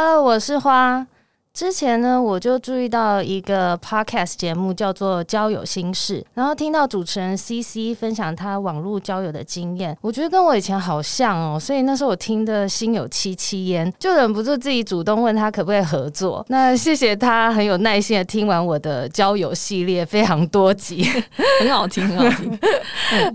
Hello，我是花。之前呢，我就注意到一个 podcast 节目叫做《交友心事》，然后听到主持人 CC 分享他网络交友的经验，我觉得跟我以前好像哦，所以那时候我听的心有戚戚焉，就忍不住自己主动问他可不可以合作。那谢谢他很有耐心的听完我的交友系列非常多集，很好听，很好听，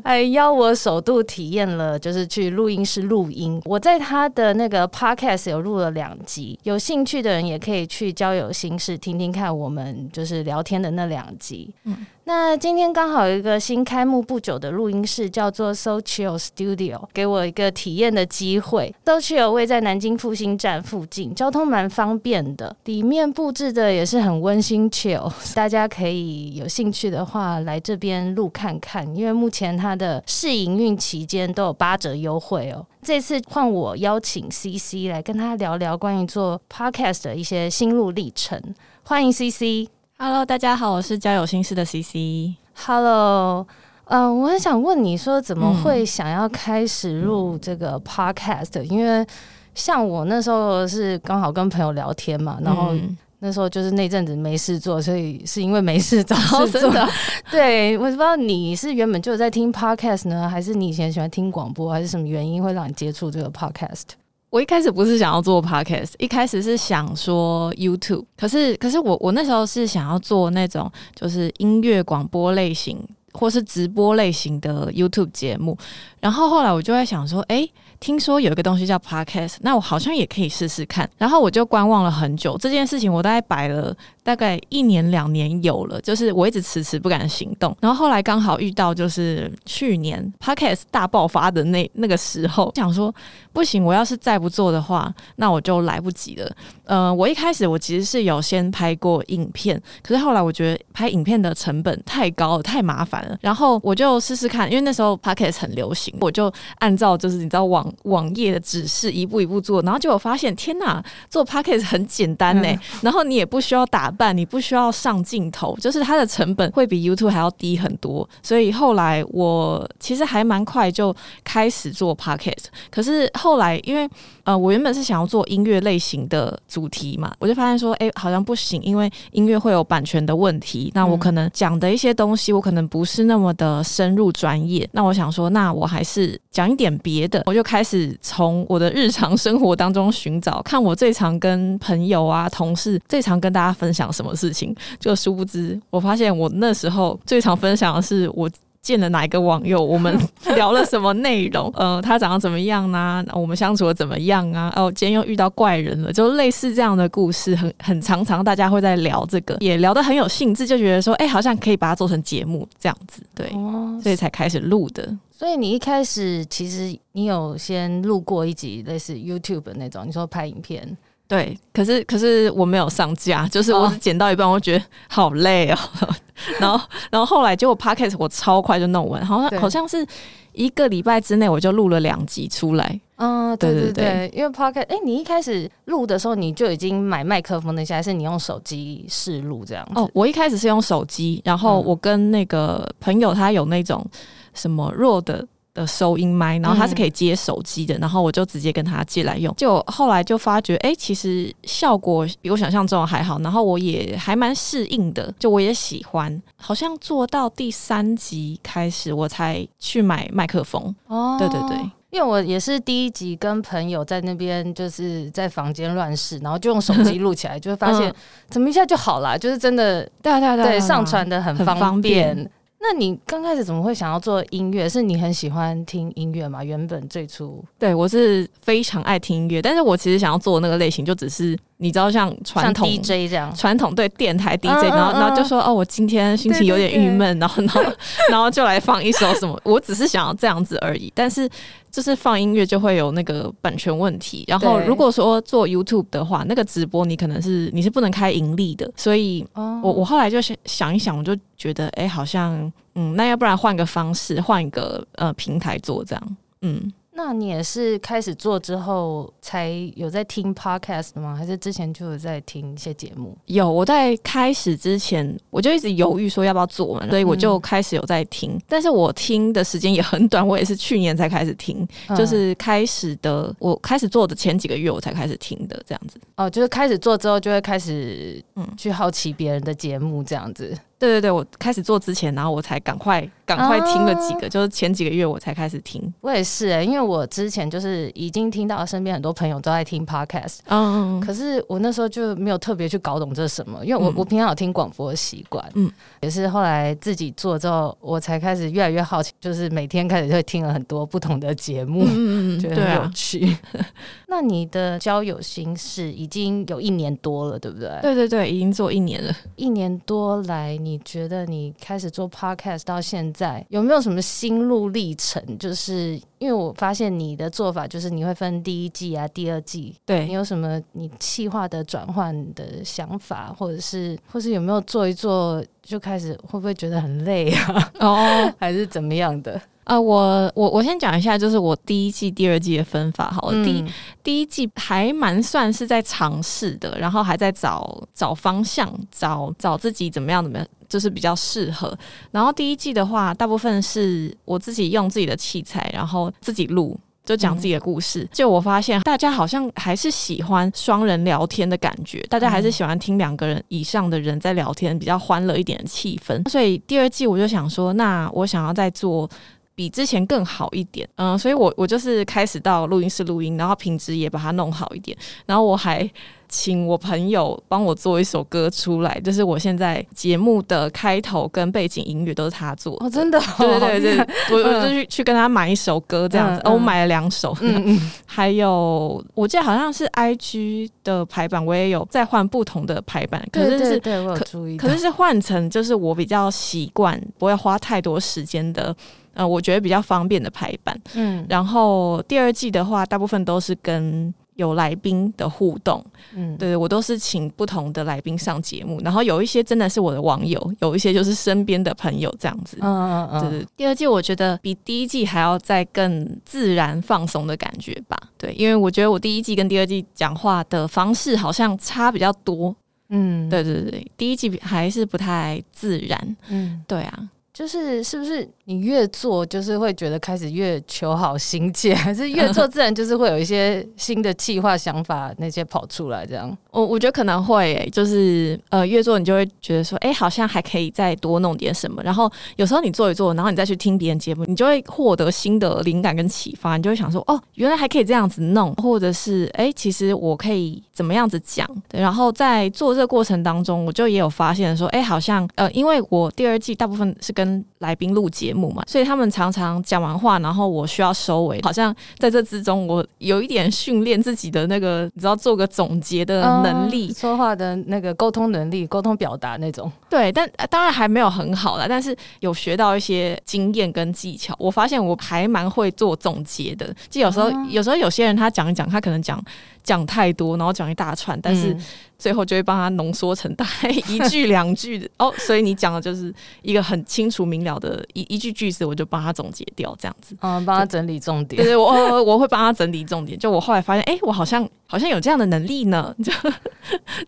还 邀我首度体验了，就是去录音室录音。我在他的那个 podcast 有录了两集，有兴趣的人也可以去。交友心事，听听看我们就是聊天的那两集。嗯。那今天刚好有一个新开幕不久的录音室，叫做 So Chill Studio，给我一个体验的机会。So Chill 位在南京复兴站附近，交通蛮方便的，里面布置的也是很温馨 chill，大家可以有兴趣的话来这边录看看，因为目前它的试营运期间都有八折优惠哦。这次换我邀请 CC 来跟他聊聊关于做 Podcast 的一些心路历程，欢迎 CC。Hello，大家好，我是交友心事的 CC。Hello，嗯、呃，我很想问你说，怎么会想要开始录这个 Podcast？、嗯、因为像我那时候是刚好跟朋友聊天嘛，然后那时候就是那阵子没事做，所以是因为没事找事做。哦、对，我不知道你是原本就有在听 Podcast 呢，还是你以前喜欢听广播，还是什么原因会让你接触这个 Podcast？我一开始不是想要做 podcast，一开始是想说 YouTube，可是可是我我那时候是想要做那种就是音乐广播类型或是直播类型的 YouTube 节目，然后后来我就在想说，哎。听说有一个东西叫 Podcast，那我好像也可以试试看。然后我就观望了很久，这件事情我大概摆了大概一年两年有了，就是我一直迟迟不敢行动。然后后来刚好遇到就是去年 Podcast 大爆发的那那个时候，想说不行，我要是再不做的话，那我就来不及了。呃，我一开始我其实是有先拍过影片，可是后来我觉得拍影片的成本太高了，太麻烦了。然后我就试试看，因为那时候 Podcast 很流行，我就按照就是你知道网网页的指示一步一步做，然后结果发现天哪，做 Podcast 很简单呢。嗯、然后你也不需要打扮，你不需要上镜头，就是它的成本会比 YouTube 还要低很多。所以后来我其实还蛮快就开始做 Podcast。可是后来因为呃，我原本是想要做音乐类型的主题嘛，我就发现说，哎，好像不行，因为音乐会有版权的问题。那我可能讲的一些东西，我可能不是那么的深入专业。那我想说，那我还是讲一点别的。我就开始从我的日常生活当中寻找，看我最常跟朋友啊、同事最常跟大家分享什么事情。就殊不知，我发现我那时候最常分享的是我。见了哪一个网友？我们 聊了什么内容？呃，他长得怎么样呢、啊？我们相处的怎么样啊？哦，今天又遇到怪人了，就类似这样的故事，很很常常大家会在聊这个，也聊得很有兴致，就觉得说，哎、欸，好像可以把它做成节目这样子，对，哦、所以才开始录的。所以你一开始其实你有先录过一集类似 YouTube 的那种，你说拍影片。对，可是可是我没有上架，就是我剪到一半，我觉得好累哦。然后然后后来结果 Podcast 我超快就弄完，好像好像是一个礼拜之内我就录了两集出来。嗯，对对对，因为 Podcast，哎，你一开始录的时候你就已经买麦克风那些，还是你用手机试录这样子？哦，我一开始是用手机，然后我跟那个朋友他有那种什么 Rode 的收音麦，然后它是可以接手机的，嗯、然后我就直接跟他借来用。就后来就发觉，哎、欸，其实效果比我想象中还好，然后我也还蛮适应的，就我也喜欢。好像做到第三集开始，我才去买麦克风。哦，对对对，因为我也是第一集跟朋友在那边就是在房间乱试，然后就用手机录起来，就会发现怎么一下就好了，就是真的，对对对，对，上传的很方便。那你刚开始怎么会想要做音乐？是你很喜欢听音乐吗？原本最初，对，我是非常爱听音乐，但是我其实想要做的那个类型就只是。你知道像传统 DJ 这样，传统对电台 DJ，然后然后就说哦，我今天心情有点郁闷，然后 然后然后就来放一首什么，我只是想要这样子而已。但是就是放音乐就会有那个版权问题。然后如果说做 YouTube 的话，那个直播你可能是你是不能开盈利的，所以我我后来就想想一想，我就觉得哎，好像嗯，那要不然换个方式，换一个呃平台做这样，嗯。那你也是开始做之后才有在听 podcast 吗？还是之前就有在听一些节目？有，我在开始之前我就一直犹豫说要不要做嘛，所以我就开始有在听。嗯、但是我听的时间也很短，我也是去年才开始听，嗯、就是开始的我开始做的前几个月我才开始听的这样子。哦，就是开始做之后就会开始嗯去好奇别人的节目这样子。对对对，我开始做之前，然后我才赶快赶快听了几个，啊、就是前几个月我才开始听。我也是哎、欸，因为我之前就是已经听到身边很多朋友都在听 podcast，嗯，可是我那时候就没有特别去搞懂这是什么，因为我、嗯、我平常有听广播的习惯，嗯，也是后来自己做之后，我才开始越来越好奇，就是每天开始就会听了很多不同的节目，嗯嗯，觉得很有趣。啊、那你的交友心事已经有一年多了，对不对？对对对，已经做一年了，一年多来你。你觉得你开始做 podcast 到现在有没有什么心路历程？就是因为我发现你的做法就是你会分第一季啊、第二季，对，你有什么你气化的转换的想法，或者是或是有没有做一做就开始会不会觉得很累啊？哦，还是怎么样的？啊、呃，我我我先讲一下，就是我第一季、第二季的分法好了。嗯、第一第一季还蛮算是在尝试的，然后还在找找方向，找找自己怎么样怎么样，就是比较适合。然后第一季的话，大部分是我自己用自己的器材，然后自己录，就讲自己的故事。嗯、就我发现，大家好像还是喜欢双人聊天的感觉，大家还是喜欢听两个人以上的人在聊天，比较欢乐一点的气氛。所以第二季我就想说，那我想要再做。比之前更好一点，嗯，所以我我就是开始到录音室录音，然后品质也把它弄好一点，然后我还请我朋友帮我做一首歌出来，就是我现在节目的开头跟背景音乐都是他做的。哦，真的？对对对对，我我就去去跟他买一首歌这样子，我买了两首，嗯嗯，还有我记得好像是 IG 的排版，我也有在换不同的排版，可是是，对，我有注意，可是是换成就是我比较习惯，不会花太多时间的。呃，我觉得比较方便的排版，嗯，然后第二季的话，大部分都是跟有来宾的互动，嗯，对，我都是请不同的来宾上节目，然后有一些真的是我的网友，有一些就是身边的朋友这样子，嗯嗯嗯，对对。第二季我觉得比第一季还要再更自然放松的感觉吧，对，因为我觉得我第一季跟第二季讲话的方式好像差比较多，嗯，对对对，第一季还是不太自然，嗯，对啊。就是是不是你越做就是会觉得开始越求好心切，还是越做自然就是会有一些新的计划想法那些跑出来这样？我我觉得可能会、欸，就是呃越做你就会觉得说，哎、好像还可以再多弄点什么。然后有时候你做一做，然后你再去听别人节目，你就会获得新的灵感跟启发，你就会想说，哦，原来还可以这样子弄，或者是哎、其实我可以怎么样子讲。对，然后在做这个过程当中，我就也有发现说，哎、欸，好像呃，因为我第二季大部分是跟跟来宾录节目嘛，所以他们常常讲完话，然后我需要收尾。好像在这之中，我有一点训练自己的那个，你知道，做个总结的能力，嗯、说话的那个沟通能力、沟通表达那种。对，但当然还没有很好啦，但是有学到一些经验跟技巧。我发现我还蛮会做总结的，就有时候，嗯、有时候有些人他讲一讲，他可能讲。讲太多，然后讲一大串，但是最后就会帮他浓缩成大概一句两句的哦。所以你讲的就是一个很清楚明了的一一句句子，我就帮他总结掉，这样子。嗯，帮他整理重点。对对，我我会帮他整理重点。就我后来发现，哎、欸，我好像好像有这样的能力呢。就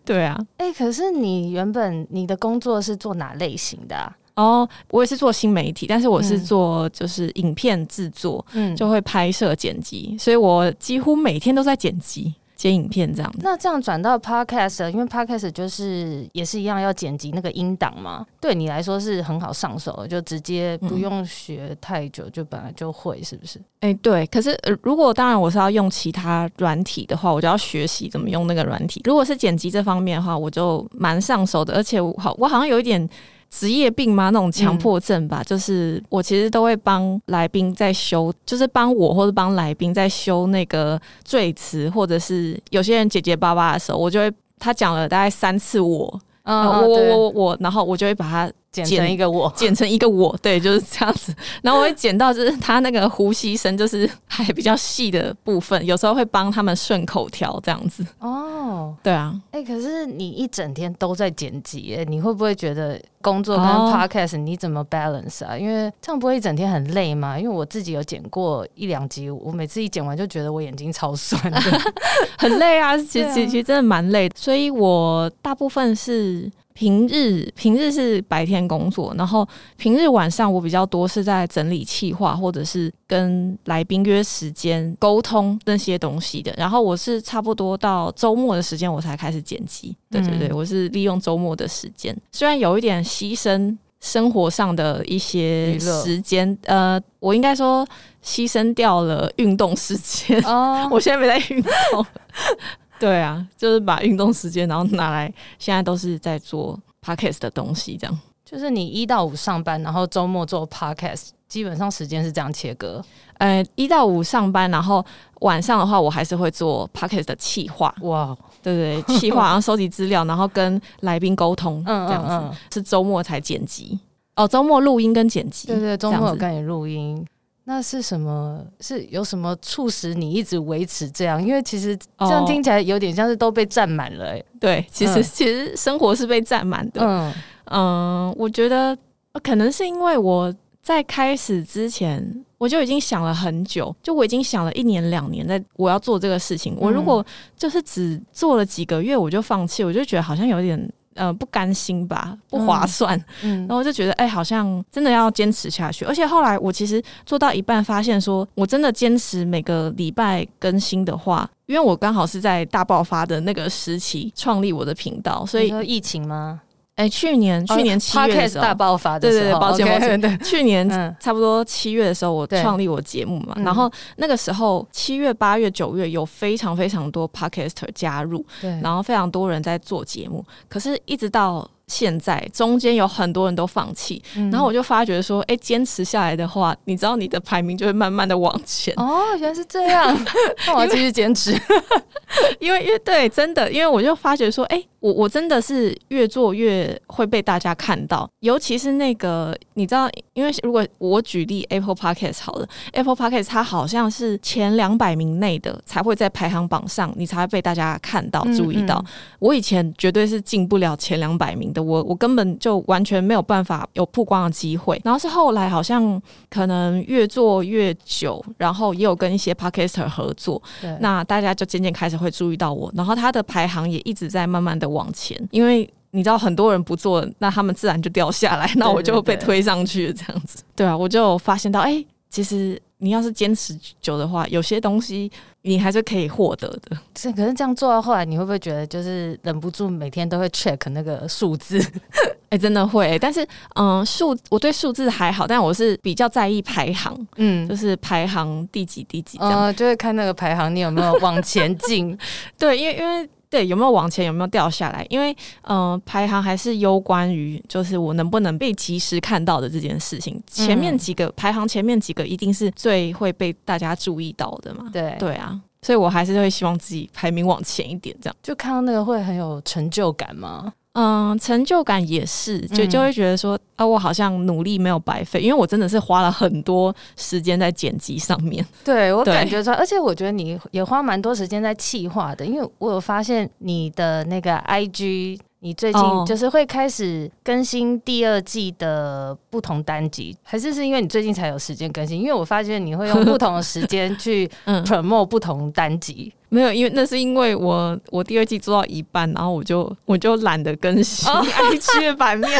对啊，哎、欸，可是你原本你的工作是做哪类型的啊？哦，我也是做新媒体，但是我是做就是影片制作，嗯，就会拍摄剪辑，所以我几乎每天都在剪辑。剪影片这样，那这样转到 podcast，因为 podcast 就是也是一样要剪辑那个音档嘛，对你来说是很好上手，就直接不用学太久，就本来就会，是不是？哎、嗯欸，对。可是、呃、如果当然我是要用其他软体的话，我就要学习怎么用那个软体。如果是剪辑这方面的话，我就蛮上手的，而且我好，我好像有一点。职业病吗？那种强迫症吧，嗯、就是我其实都会帮来宾在修，就是帮我或者帮来宾在修那个赘词，或者是有些人结结巴巴的时候，我就会他讲了大概三次我，嗯，我我我我，然后我就会把它剪成一个我，剪成一个我，对，就是这样子。然后我会剪到就是他那个呼吸声，就是还比较细的部分，有时候会帮他们顺口条这样子。哦，对啊，哎、欸，可是你一整天都在剪辑，你会不会觉得工作跟 podcast 你怎么 balance 啊？因为这样不会一整天很累吗？因为我自己有剪过一两集，我每次一剪完就觉得我眼睛超酸的，很累啊。其实其实真的蛮累的，所以我大部分是。平日平日是白天工作，然后平日晚上我比较多是在整理企划，或者是跟来宾约时间沟通那些东西的。然后我是差不多到周末的时间我才开始剪辑。对对对，我是利用周末的时间，虽然有一点牺牲生活上的一些时间，呃，我应该说牺牲掉了运动时间。哦，我现在没在运动。对啊，就是把运动时间，然后拿来，现在都是在做 podcast 的东西，这样。就是你一到五上班，然后周末做 podcast，基本上时间是这样切割。呃，一到五上班，然后晚上的话，我还是会做 podcast 的企划。哇，对对对，企划，然后收集资料，然后跟来宾沟通，这样子。嗯嗯嗯，是周末才剪辑。哦，周末录音跟剪辑。对对，周末有跟你录音。那是什么？是有什么促使你一直维持这样？因为其实这样听起来有点像是都被占满了、欸。对，其实、嗯、其实生活是被占满的。嗯嗯，我觉得可能是因为我在开始之前我就已经想了很久，就我已经想了一年两年，在我要做这个事情。我如果就是只做了几个月我就放弃，我就觉得好像有点。呃，不甘心吧，不划算，嗯，然后我就觉得，哎、欸，好像真的要坚持下去。而且后来我其实做到一半，发现说我真的坚持每个礼拜更新的话，因为我刚好是在大爆发的那个时期创立我的频道，所以疫情吗？哎、欸，去年去年七月的时候，大爆发的时候，对对对，抱歉抱歉，对，去年差不多七月的时候，我创立我节目嘛，然后那个时候七月、八月、九月有非常非常多 podcaster 加入，对，然后非常多人在做节目，可是一直到。现在中间有很多人都放弃，嗯、然后我就发觉说，哎、欸，坚持下来的话，你知道你的排名就会慢慢的往前。哦，原来是这样，那我要继续坚持。因为，因为对，真的，因为我就发觉说，哎、欸，我我真的是越做越会被大家看到，尤其是那个，你知道，因为如果我举例 Apple Podcast 好了，Apple Podcast 它好像是前两百名内的才会在排行榜上，你才会被大家看到、注意到。嗯嗯，我以前绝对是进不了前两百名的。我我根本就完全没有办法有曝光的机会，然后是后来好像可能越做越久，然后也有跟一些 podcaster 合作，对，那大家就渐渐开始会注意到我，然后他的排行也一直在慢慢的往前，因为你知道很多人不做，那他们自然就掉下来，那我就被推上去这样子，对啊，我就发现到，哎、欸，其实。你要是坚持久的话，有些东西你还是可以获得的。是，可是这样做到后来，你会不会觉得就是忍不住每天都会 check 那个数字？哎、欸，真的会、欸。但是，嗯，数我对数字还好，但我是比较在意排行，嗯，就是排行第几第几这样，嗯、就会看那个排行，你有没有往前进？对，因为因为。对，有没有往前，有没有掉下来？因为，嗯、呃，排行还是攸关于，就是我能不能被及时看到的这件事情。前面几个、嗯、排行前面几个一定是最会被大家注意到的嘛？对，对啊，所以我还是会希望自己排名往前一点，这样就看到那个会很有成就感吗？嗯，成就感也是，就就会觉得说、嗯、啊，我好像努力没有白费，因为我真的是花了很多时间在剪辑上面。对，我感觉说，而且我觉得你也花蛮多时间在企划的，因为我有发现你的那个 IG。你最近就是会开始更新第二季的不同单集，哦、还是是因为你最近才有时间更新？因为我发现你会用不同的时间去 promote 不同单集。嗯、没有，因为那是因为我我第二季做到一半，然后我就我就懒得更新 IG 的版面。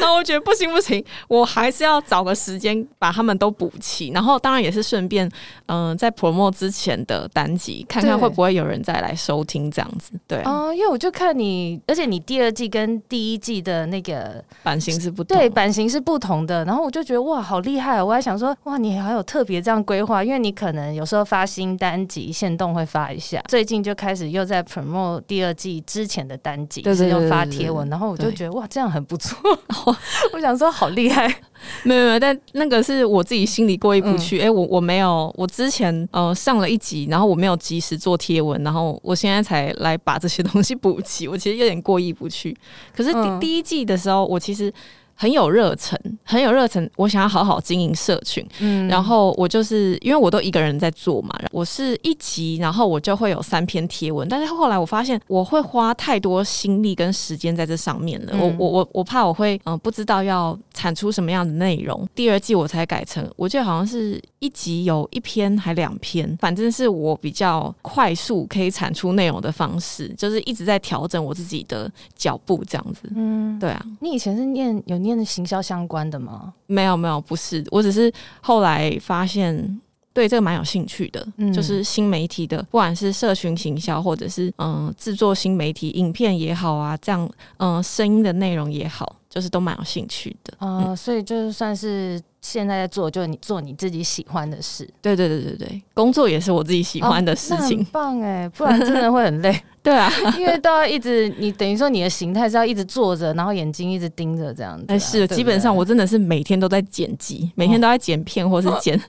那我觉得不行不行，我还是要找个时间把他们都补齐，然后当然也是顺便，嗯、呃，在 promote 之前的单集，看看会不会有人再来收听这样子。对啊、呃，因为我就看你，而且你第二季跟第一季的那个版型是不同，对，版型是不同的，然后我就觉得哇，好厉害！我还想说哇，你还有特别这样规划，因为你可能有时候发新单集，限动会发一下，最近就开始又在 promote 第二季之前的单集，就是用发贴文，然后我就觉得哇，这样很不错。我想说好厉害，没有没有，但那个是我自己心里过意不去。哎、嗯欸，我我没有，我之前呃上了一集，然后我没有及时做贴文，然后我现在才来把这些东西补齐，我其实有点过意不去。可是第、嗯、第一季的时候，我其实很有热忱，很有热忱，我想要好好经营社群。嗯，然后我就是因为我都一个人在做嘛，我是一集，然后我就会有三篇贴文。但是后来我发现，我会花太多心力跟时间在这上面了。嗯、我我我我怕我会嗯、呃、不知道要产出什么样的内容。第二季我才改成，我记得好像是一集有一篇还两篇，反正是我比较快速可以产出内容的方式，就是一直在调整我自己的脚步这样子。嗯，对啊。你以前是念有念行销相关的吗？没有没有，不是，我只是后来发现对这个蛮有兴趣的，嗯、就是新媒体的，不管是社群行销，或者是嗯制作新媒体影片也好啊，这样嗯声音的内容也好，就是都蛮有兴趣的。呃、嗯，所以就是算是现在在做，就是你做你自己喜欢的事。对对对对对，工作也是我自己喜欢的事情。哦、很棒哎，不然真的会很累。对啊，因为都要一直，你等于说你的形态是要一直坐着，然后眼睛一直盯着这样子、啊。哎，是，基本上我真的是每天都在剪辑，每天都在剪片，或是 剪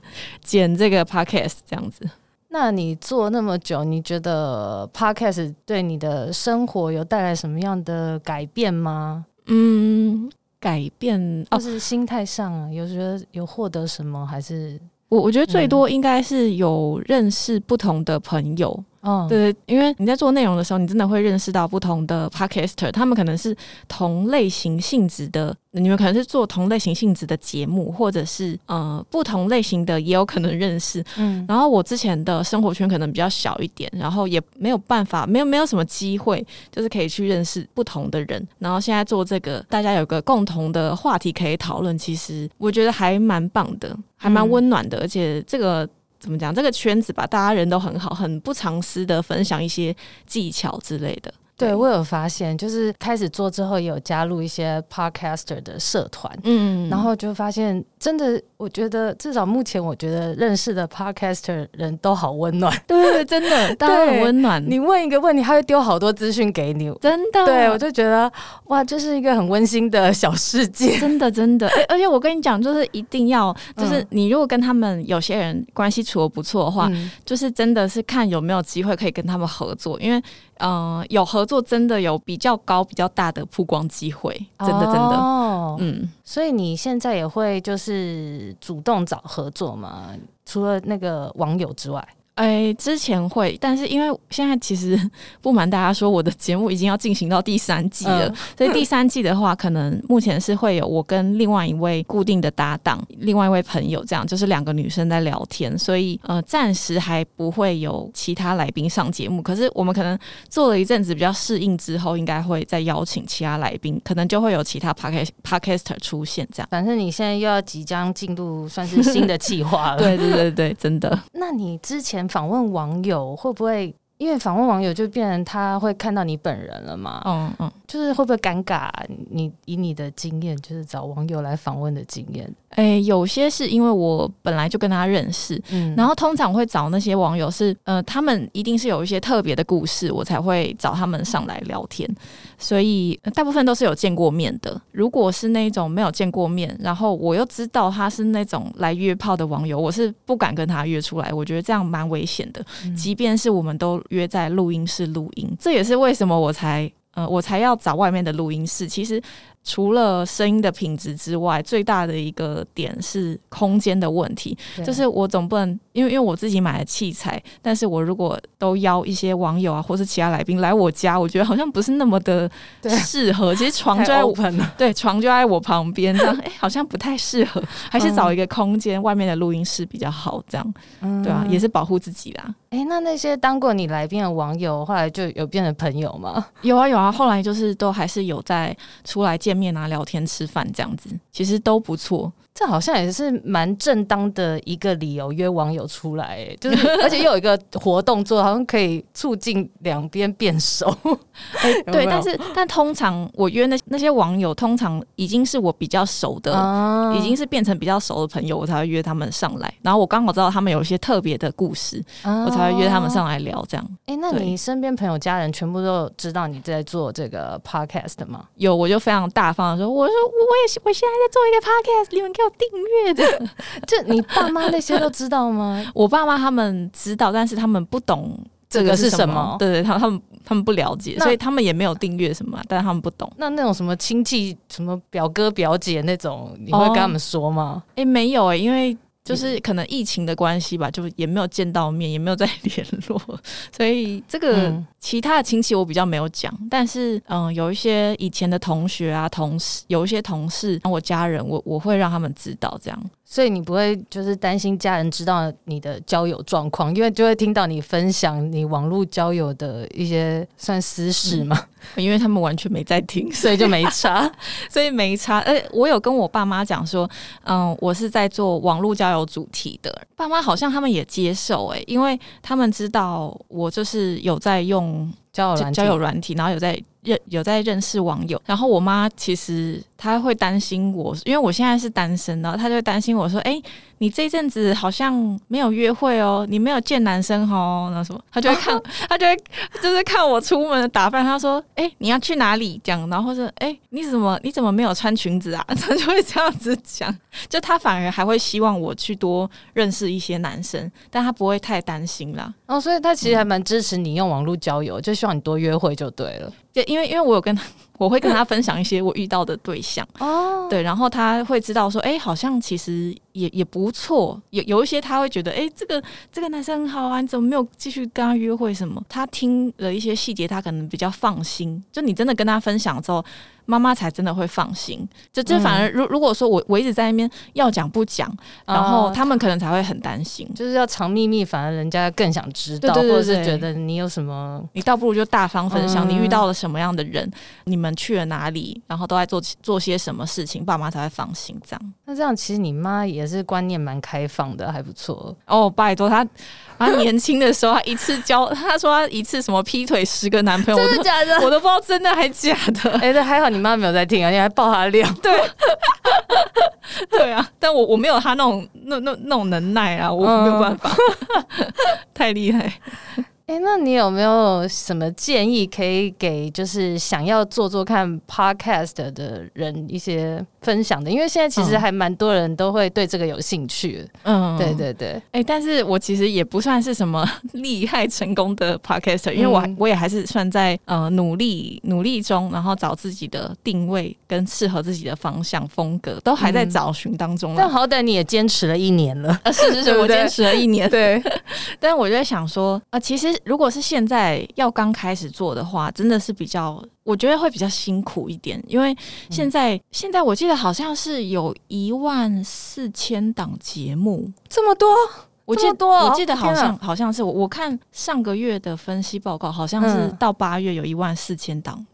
剪这个 podcast 这样子。那你做那么久，你觉得 podcast 对你的生活有带来什么样的改变吗？嗯，改变，就是心态上啊，有觉得有获得什么？还是我我觉得最多应该是有认识不同的朋友。嗯，对，因为你在做内容的时候，你真的会认识到不同的 podcaster，他们可能是同类型性质的，你们可能是做同类型性质的节目，或者是呃不同类型的也有可能认识。嗯，然后我之前的生活圈可能比较小一点，然后也没有办法，没有没有什么机会，就是可以去认识不同的人。然后现在做这个，大家有个共同的话题可以讨论，其实我觉得还蛮棒的，还蛮温暖的，嗯，而且这个。怎么讲？这个圈子吧，大家人都很好，很不藏私的分享一些技巧之类的。对，我有发现，就是开始做之后，也有加入一些 podcaster 的社团，嗯，然后就发现，真的，我觉得至少目前，我觉得认识的 podcaster 人都好温暖，对，真的，大家很温暖。你问一个问题，他会丢好多资讯给你，真的。对，我就觉得，哇，这是一个很温馨的小世界，真的，真的。而且我跟你讲，就是一定要，就是你如果跟他们有些人关系处的不错的话，嗯，就是真的是看有没有机会可以跟他们合作，因为。嗯、呃，有合作真的有比较高、比较大的曝光机会，真的真的。哦、嗯，所以你现在也会就是主动找合作嘛？除了那个网友之外？哎、欸，之前会，但是因为现在其实 不瞒大家说，我的节目已经要进行到第三季了，嗯、所以第三季的话，可能目前是会有我跟另外一位固定的搭档，另外一位朋友，这样就是两个女生在聊天，所以呃，暂时还不会有其他来宾上节目。可是我们可能做了一阵子比较适应之后，应该会再邀请其他来宾，可能就会有其他 podcast podcaster 出现这样。反正你现在又要即将进入算是新的计划了，对对对对，真的。那你之前。访问网友会不会？因为访问网友就变成他会看到你本人了嘛？嗯嗯，就是会不会尴尬？你以你的经验，就是找网友来访问的经验。哎、欸，有些是因为我本来就跟他认识，嗯，然后通常会找那些网友是，呃，他们一定是有一些特别的故事，我才会找他们上来聊天，所以大部分都是有见过面的。如果是那种没有见过面，然后我又知道他是那种来约炮的网友，我是不敢跟他约出来，我觉得这样蛮危险的。嗯、即便是我们都约在录音室录音，这也是为什么我才，呃，我才要找外面的录音室。其实。除了声音的品质之外，最大的一个点是空间的问题。就是我总不能因为因为我自己买了器材，但是我如果都邀一些网友啊，或是其他来宾来我家，我觉得好像不是那么的适合。其实 床就在我 对床就在我旁边，这样哎、欸，好像不太适合。还是找一个空间，外面的录音室比较好，这样对啊，也是保护自己啦。哎、欸，那那些当过你来宾的网友，后来就有变成朋友吗？有啊有啊，后来就是都还是有在出来见见面啊、聊天、吃饭这样子，其实都不错。这好像也是蛮正当的一个理由约网友出来，欸，就是而且又有一个活动做，好像可以促进两边变熟。欸、对，但是但通常我约那那些网友，通常已经是我比较熟的，啊、已经是变成比较熟的朋友，我才会约他们上来。然后我刚好知道他们有一些特别的故事，啊、我才会约他们上来聊。这样，哎、欸，那你身边朋友、家人全部都知道你在做这个 podcast 吗？有，我就非常大方的说，我说我也我现在在做一个 podcast，你们给我订阅的。就你爸妈那些都知道吗？我爸妈他们知道，但是他们不懂。这个是什么？对对，他他们他们不了解，所以他们也没有订阅什么，但是他们不懂。那那种什么亲戚、什么表哥表姐那种，你会跟他们说吗？哎、哦欸，没有哎、欸，因为。就是可能疫情的关系吧，就也没有见到面，也没有再 联络，所以这个其他的亲戚我比较没有讲。但是，嗯，有一些以前的同学啊、同事，有一些同事，我家人，我我会让他们知道这样。所以你不会就是担心家人知道你的交友状况，因为就会听到你分享你网络交友的一些算私事嘛？嗯，因为他们完全没在听，所以就没差，所以没差。哎，我有跟我爸妈讲说，嗯，我是在做网络交友主题的，爸妈好像他们也接受，哎，因为他们知道我就是有在用交友交友软体，然后有在。认有在认识网友，然后我妈其实她会担心我，因为我现在是单身，然后她就担心我说：“哎、你这阵子好像没有约会哦，你没有见男生哦。”然后什么，他就会看，他就会就是看我出门的打扮，他说：“哎、欸，你要去哪里？”这样，然后说：“哎、欸，你怎么你怎么没有穿裙子啊？” 他就会这样子讲，就他反而还会希望我去多认识一些男生，但他不会太担心啦。哦，所以他其实还蛮支持你用网络交友，就希望你多约会就对了。对，因为因为我有跟他，我会跟他分享一些我遇到的对象哦，对，然后他会知道说，哎，好像其实也也不错，有有一些他会觉得，哎，这个这个男生很好啊，你怎么没有继续跟他约会什么？他听了一些细节，他可能比较放心。就你真的跟他分享之后。妈妈才真的会放心，就这反而如如果说我我一直在那边要讲不讲，然后他们可能才会很担心，就是要藏秘密，反而人家更想知道，或者是觉得你有什么，你倒不如就大方分享，你遇到了什么样的人，你们去了哪里，然后都在做做些什么事情，爸妈才会放心。这样，那这样其实你妈也是观念蛮开放的，还不错哦。拜托她。他年轻的时候，他一次交，他说他一次什么劈腿十个男朋友，真的假的？我都不知道真的还假的。哎、欸，这还好，你妈没有在听啊，你还爆他料。对，对啊，但我我没有他那种那那那种能耐啊，我没有办法，嗯、太厉害。哎、欸，那你有没有什么建议可以给就是想要做做看 podcast 的人一些分享的？因为现在其实还蛮多人都会对这个有兴趣。嗯，对对对。哎、欸，但是我其实也不算是什么 厉害成功的 podcaster，因为我我也还是算在呃努力努力中，然后找自己的定位跟适合自己的方向风格，都还在找寻当中。但好歹你也坚持了一年了，啊，是是是，我坚持了一年。对，但我就在想说啊，其实。如果是现在要刚开始做的话，真的是比较，我觉得会比较辛苦一点，因为现在、嗯、现在我记得好像是有一万四千档节目，这么多，我记得多，我记得好像好像是我我看上个月的分析报告，好像是到八月有一万四千档。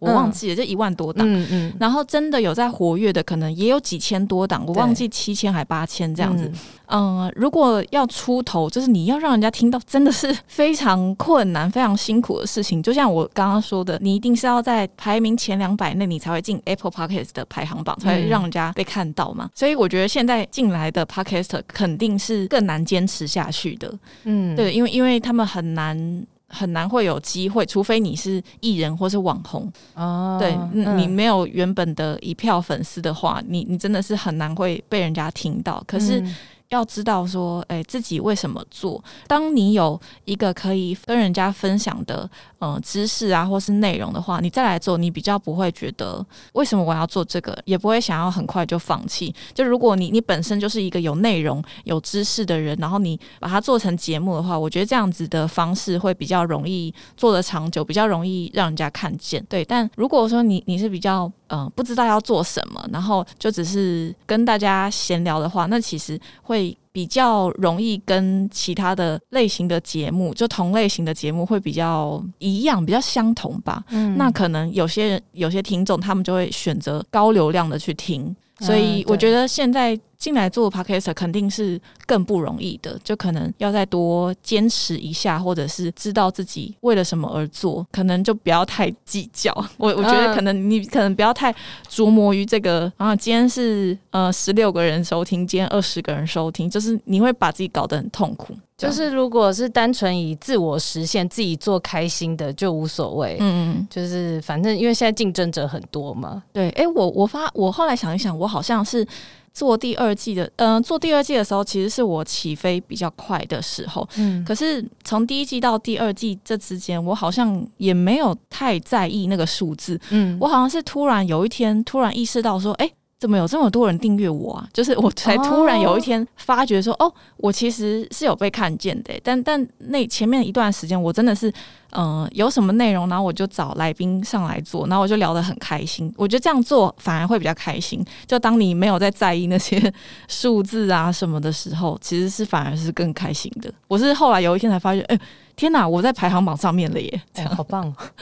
我忘记了，就一万多档，嗯嗯，然后真的有在活跃的，可能也有几千多档，我忘记七千还八千这样子。嗯，呃，如果要出头，就是你要让人家听到，真的是非常困难、非常辛苦的事情。就像我刚刚说的，你一定是要在排名前两百内，你才会进 Apple Podcast 的排行榜，才会让人家被看到嘛。所以我觉得现在进来的 Podcaster 肯定是更难坚持下去的。嗯，对，因为因为他们很难。很难会有机会，除非你是艺人或是网红哦。对，嗯、你没有原本的一票粉丝的话，你你真的是很难会被人家听到。可是。要知道说，哎，自己为什么做？当你有一个可以跟人家分享的，呃，知识啊，或是内容的话，你再来做，你比较不会觉得为什么我要做这个，也不会想要很快就放弃。就如果你你本身就是一个有内容、有知识的人，然后你把它做成节目的话，我觉得这样子的方式会比较容易做得长久，比较容易让人家看见。对，但如果说你你是比较嗯、不知道要做什么，然后就只是跟大家闲聊的话，那其实会比较容易跟其他的类型的节目，就同类型的节目会比较一样，比较相同吧。嗯，那可能有些人、有些听众，他们就会选择高流量的去听。所以我觉得现在进来做 Podcast 肯定是更不容易的，就可能要再多坚持一下，或者是知道自己为了什么而做，可能就不要太计较。我我觉得可能你可能不要太琢磨于这个啊，今天是呃十六个人收听，今天二十个人收听，就是你会把自己搞得很痛苦。就是如果是单纯以自我实现、自己做开心的，就无所谓。嗯嗯，就是反正因为现在竞争者很多嘛。对，哎、欸，我我发我后来想一想，我好像是做第二季的，嗯、呃，做第二季的时候，其实是我起飞比较快的时候。嗯，可是从第一季到第二季这之间，我好像也没有太在意那个数字。嗯，我好像是突然有一天突然意识到说，哎、欸。怎么有这么多人订阅我啊？就是我才突然有一天发觉说，哦，哦，我其实是有被看见的。但但那前面一段时间，我真的是，嗯、呃，有什么内容，然后我就找来宾上来做，然后我就聊得很开心。我觉得这样做反而会比较开心。就当你没有在在意那些数字啊什么的时候，其实是反而是更开心的。我是后来有一天才发现，哎。天哪，我在排行榜上面了耶！哎、好棒！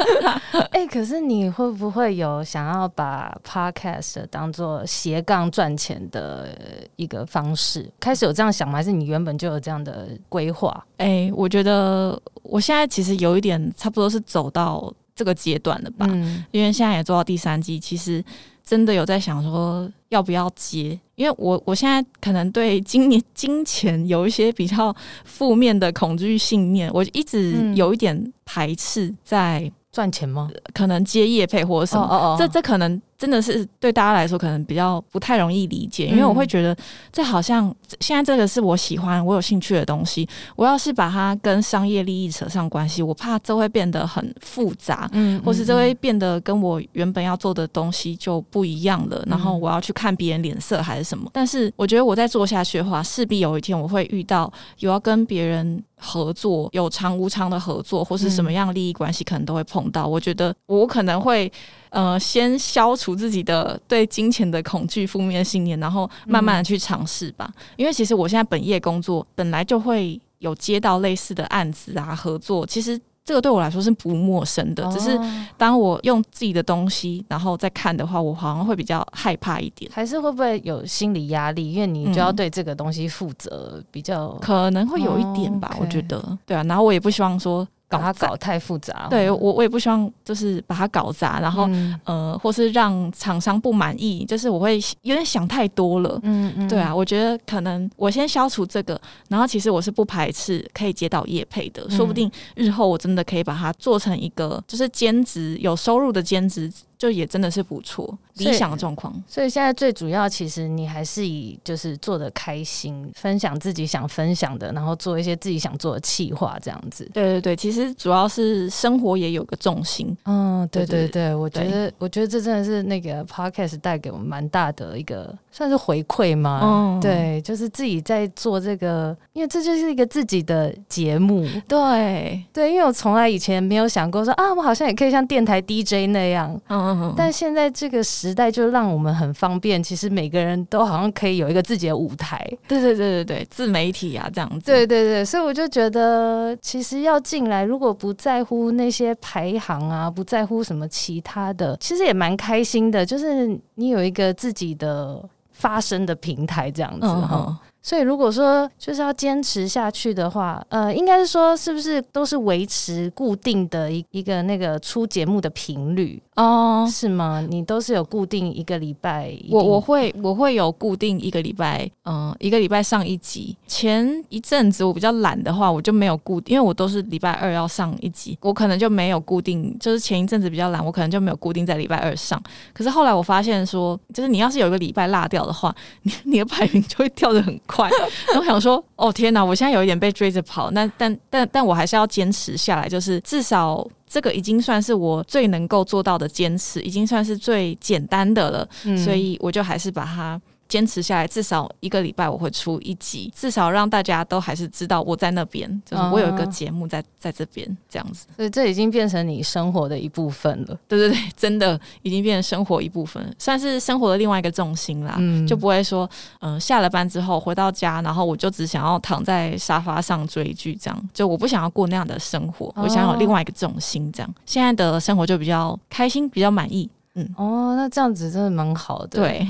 哎、欸，可是你会不会有想要把 podcast 当做斜杠赚钱的一个方式？开始有这样想吗？还是你原本就有这样的规划？哎、欸，我觉得我现在其实有一点差不多是走到这个阶段了吧？嗯，因为现在也做到第三季，其实。真的有在想说要不要接，因为我我现在可能对今年金钱有一些比较负面的恐惧信念，我一直有一点排斥在赚钱吗？可能接业配或者什么，哦哦哦这这可能。真的是对大家来说可能比较不太容易理解，因为我会觉得这好像现在这个是我喜欢、我有兴趣的东西，我要是把它跟商业利益扯上关系，我怕这会变得很复杂，嗯，或是这会变得跟我原本要做的东西就不一样了，然后我要去看别人脸色还是什么？但是我觉得我再做下去的话，势必有一天我会遇到有要跟别人合作、有偿无偿的合作，或是什么样利益关系，可能都会碰到。我觉得我可能会。呃，先消除自己的对金钱的恐惧、负面信念，然后慢慢的去尝试吧。嗯。因为其实我现在本业工作本来就会有接到类似的案子啊，合作，其实这个对我来说是不陌生的。只是当我用自己的东西，然后再看的话，我好像会比较害怕一点。还是会不会有心理压力？因为你就要对这个东西负责，比较可能会有一点吧。我觉得，对啊。然后我也不希望说。把它搞太复杂，对我我也不希望就是把它搞砸，然后、嗯、呃，或是让厂商不满意，就是我会有点想太多了，嗯嗯，对啊，我觉得可能我先消除这个，然后其实我是不排斥可以接到业配的，嗯、说不定日后我真的可以把它做成一个就是兼职有收入的兼职。就也真的是不错，理想的状况。所以现在最主要，其实你还是以就是做的开心，分享自己想分享的，然后做一些自己想做的企划，这样子。对对对，其实主要是生活也有个重心。嗯，对对对，我觉得我觉得这真的是那个 podcast 带给我们蛮大的一个算是回馈嘛？嗯，对，就是自己在做这个，因为这就是一个自己的节目。对对，因为我从来以前没有想过说啊，我好像也可以像电台 DJ 那样。嗯。但现在这个时代就让我们很方便，其实每个人都好像可以有一个自己的舞台。对对对对对，自媒体啊这样子。对对对，所以我就觉得，其实要进来，如果不在乎那些排行啊，不在乎什么其他的，其实也蛮开心的。就是你有一个自己的发声的平台，这样子哈。嗯所以，如果说就是要坚持下去的话，呃，应该是说，是不是都是维持固定的一一个那个出节目的频率哦？是吗？你都是有固定一个礼拜？我我会我会有固定一个礼拜，嗯、呃，一个礼拜上一集。前一阵子我比较懒的话，我就没有固定，因为我都是礼拜二要上一集，我可能就没有固定。就是前一阵子比较懒，我可能就没有固定在礼拜二上。可是后来我发现说，就是你要是有一个礼拜落掉的话，你 你的排名就会掉的很快。然后我想说，哦天哪，我现在有一点被追着跑，那但但但我还是要坚持下来，就是至少这个已经算是我最能够做到的坚持，已经算是最简单的了，嗯、所以我就还是把它。坚持下来，至少一个礼拜我会出一集，至少让大家都还是知道我在那边，就是我有一个节目在在这边这样子。所以这已经变成你生活的一部分了。对对对，真的已经变成生活一部分，算是生活的另外一个重心啦。嗯，就不会说，嗯、呃，下了班之后回到家，然后我就只想要躺在沙发上追剧，这样就我不想要过那样的生活，我想要有另外一个重心，这样现在的生活就比较开心，比较满意。嗯，哦，那这样子真的蛮好的。对。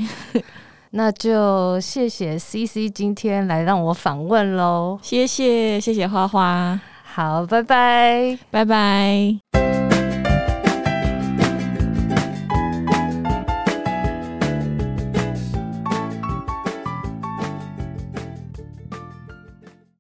那就谢谢 CC 今天来让我访问喽，谢谢谢谢花花，好，拜拜，拜拜。